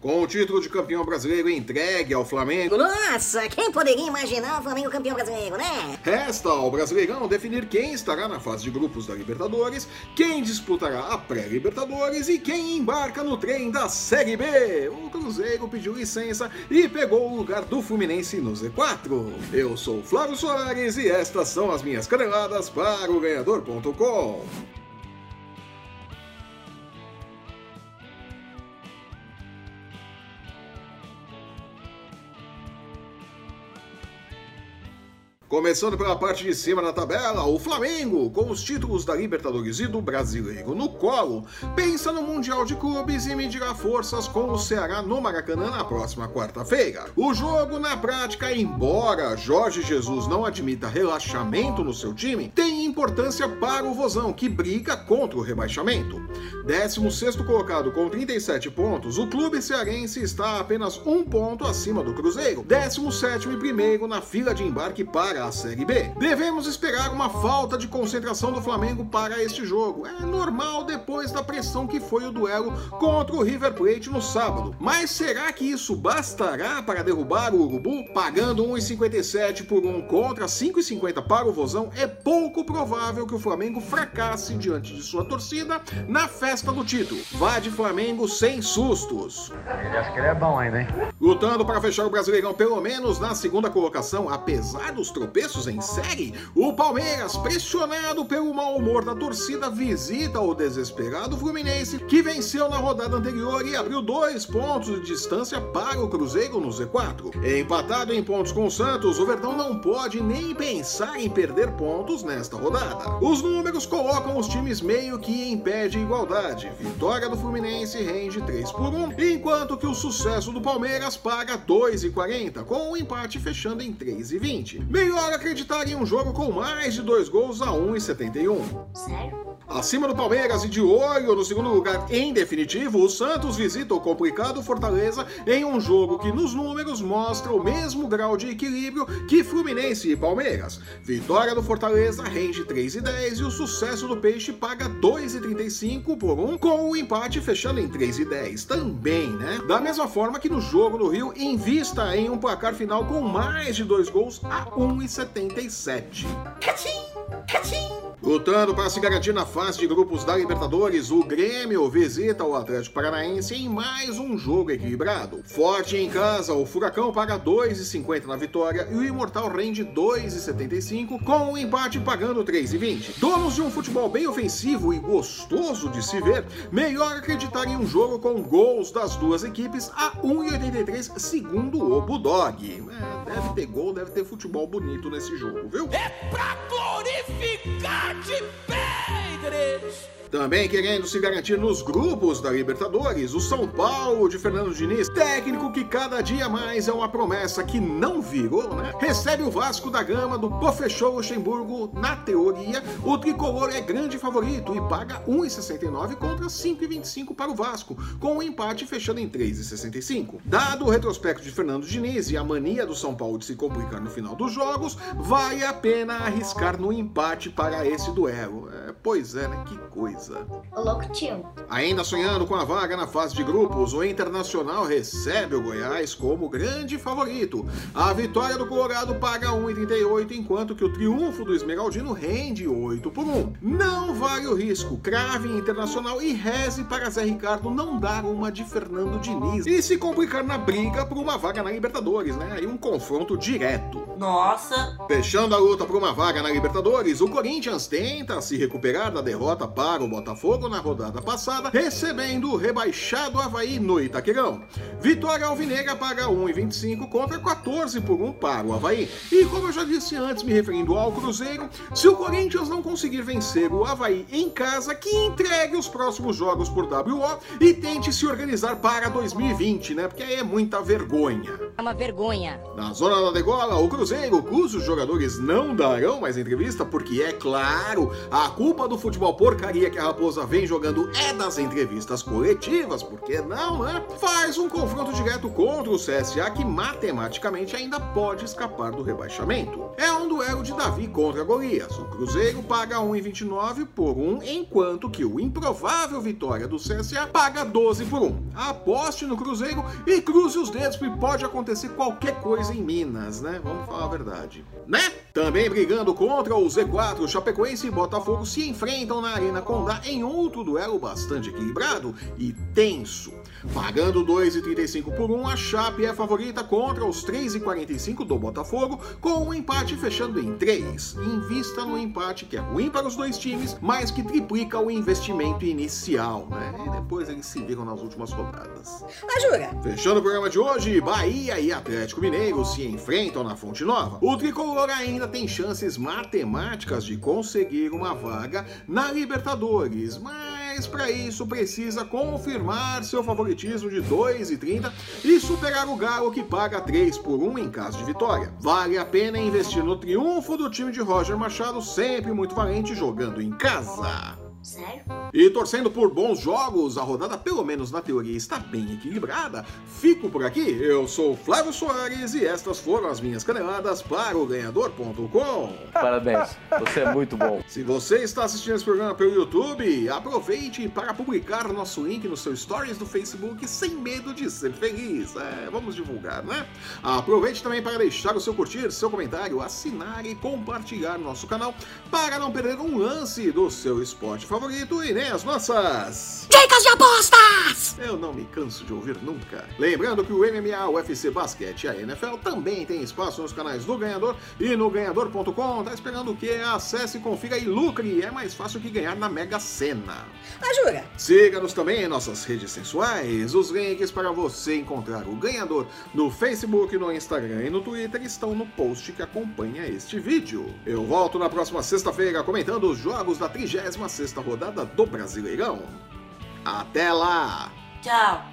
Com o título de campeão brasileiro entregue ao Flamengo. Nossa, quem poderia imaginar o Flamengo campeão brasileiro, né? Resta ao Brasileirão definir quem estará na fase de grupos da Libertadores, quem disputará a pré-Libertadores e quem embarca no trem da Série B. O Cruzeiro pediu licença e pegou o lugar do Fluminense no Z4. Eu sou Flávio Soares e estas são as minhas caneladas para o ganhador.com. Começando pela parte de cima da tabela, o Flamengo, com os títulos da Libertadores e do Brasileiro no colo, pensa no Mundial de Clubes e medirá forças com o Ceará no Maracanã na próxima quarta-feira. O jogo, na prática, embora Jorge Jesus não admita relaxamento no seu time, tem importância para o Vozão, que briga contra o rebaixamento. 16 colocado com 37 pontos, o clube cearense está apenas um ponto acima do Cruzeiro, 17 e primeiro na fila de embarque para a Série B. Devemos esperar uma falta de concentração do Flamengo para este jogo. É normal depois da pressão que foi o duelo contra o River Plate no sábado. Mas será que isso bastará para derrubar o Urubu? Pagando 1,57 por um contra 5,50 para o Vozão, é pouco provável que o Flamengo fracasse diante de sua torcida na festa do título. Vá de Flamengo sem sustos. Ele acha que ele é bom ainda, hein? Lutando para fechar o Brasileirão pelo menos na segunda colocação, apesar dos tropeços em série, o Palmeiras, pressionado pelo mau humor da torcida, visita o desesperado Fluminense, que venceu na rodada anterior e abriu dois pontos de distância para o Cruzeiro no Z4. Empatado em pontos com o Santos, o Verdão não pode nem pensar em perder pontos nesta rodada. Os números colocam os times meio que em pé de igualdade. Vitória do Fluminense rende 3 por 1, enquanto que o sucesso do Palmeiras paga 2,40, com o empate fechando em 3,20. Melhor acreditar em um jogo com mais de dois gols a 1,71. Sério? Acima do Palmeiras e de olho no segundo lugar em definitivo, o Santos visita o complicado Fortaleza em um jogo que nos números mostra o mesmo grau de equilíbrio que Fluminense e Palmeiras. Vitória do Fortaleza rende 3,10 e o sucesso do Peixe paga 2,35 por um, com o empate fechando em 3,10 também, né? Da mesma forma que no jogo do Rio, invista em um placar final com mais de dois gols a 1,77. Cachim! Cachim! Lutando para se garantir na fase de grupos da Libertadores, o Grêmio visita o Atlético Paranaense em mais um jogo equilibrado. Forte em casa, o Furacão paga 2,50 na vitória e o Imortal rende 2,75, com o empate pagando 3,20. Donos de um futebol bem ofensivo e gostoso de se ver, melhor acreditar em um jogo com gols das duas equipes a 1,83 segundo o Budog. É, deve ter gol, deve ter futebol bonito nesse jogo, viu? É pra glorificar de Pedres! Também querendo se garantir nos grupos da Libertadores, o São Paulo de Fernando Diniz, técnico que cada dia mais é uma promessa que não virou, né? Recebe o Vasco da Gama do Pofechou Luxemburgo. Na teoria, o tricolor é grande favorito e paga 1,69 contra 5,25 para o Vasco, com o empate fechando em 3,65. Dado o retrospecto de Fernando Diniz e a mania do São Paulo de se complicar no final dos jogos, vale a pena arriscar no empate para esse duelo. É, pois é, né? Que coisa. Louco tio. Ainda sonhando com a vaga na fase de grupos, o Internacional recebe o Goiás como grande favorito. A vitória do Colorado paga 1,38, enquanto que o triunfo do Esmeraldino rende 8 por 1. Não vale o risco, crave Internacional e reze para Zé Ricardo não dar uma de Fernando Diniz e se complicar na briga por uma vaga na Libertadores, né? Aí um confronto direto. Nossa! Fechando a luta por uma vaga na Libertadores, o Corinthians tenta se recuperar da derrota para o Botafogo na rodada passada, recebendo o rebaixado Havaí no Itaquerão. Vitória Alvinegra paga 1,25 contra 14 por 1 para o Havaí. E como eu já disse antes, me referindo ao Cruzeiro, se o Corinthians não conseguir vencer o Havaí em casa, que entregue os próximos jogos por WO e tente se organizar para 2020, né? Porque aí é muita vergonha. É uma vergonha. Na zona da degola, o Cruzeiro, cujos jogadores não darão mais entrevista, porque é claro, a culpa do futebol porcaria que a Raposa vem jogando é das entrevistas coletivas, por que não, né? Faz um confronto direto contra o CSA que matematicamente ainda pode escapar do rebaixamento. É um duelo de Davi contra Golias. O Cruzeiro paga 1,29 por 1, enquanto que o improvável vitória do CSA paga 12 por 1. Aposte no Cruzeiro e cruze os dedos porque pode acontecer qualquer coisa em Minas, né? Vamos falar a verdade. Né? Também brigando contra o Z4, Chapecoense e Botafogo se enfrentam na Arena Condá em outro duelo bastante equilibrado e tenso. Pagando 2,35 por 1, a Chape é favorita contra os 3,45 do Botafogo, com o um empate fechando em 3. Invista no empate que é ruim para os dois times, mas que triplica o investimento inicial, né? E depois eles se viram nas últimas rodadas. Ah, jura? Fechando o programa de hoje, Bahia e Atlético Mineiro se enfrentam na Fonte Nova. O tricolor ainda tem chances matemáticas de conseguir uma vaga na Libertadores, mas mas para isso precisa confirmar seu favoritismo de 2,30 e superar o Galo que paga 3 por 1 em caso de vitória. Vale a pena investir no triunfo do time de Roger Machado, sempre muito valente jogando em casa. Sério? E torcendo por bons jogos, a rodada, pelo menos na teoria, está bem equilibrada. Fico por aqui, eu sou Flávio Soares e estas foram as minhas caneladas para o ganhador.com. Parabéns, você é muito bom. Se você está assistindo esse programa pelo YouTube, aproveite para publicar nosso link no seu Stories do Facebook sem medo de ser feliz. É, vamos divulgar, né? Aproveite também para deixar o seu curtir, seu comentário, assinar e compartilhar nosso canal para não perder um lance do seu esporte favorito e nem as nossas dicas de apostas! Eu não me canso de ouvir nunca. Lembrando que o MMA, o UFC Basquete e a NFL também tem espaço nos canais do Ganhador e no ganhador.com. Tá esperando o quê? Acesse, confira e lucre. É mais fácil que ganhar na Mega Sena. Jura? Siga-nos também em nossas redes sensuais. Os links para você encontrar o Ganhador no Facebook, no Instagram e no Twitter estão no post que acompanha este vídeo. Eu volto na próxima sexta-feira comentando os jogos da 36ª rodada do Brasileirão. Até lá! Tchau!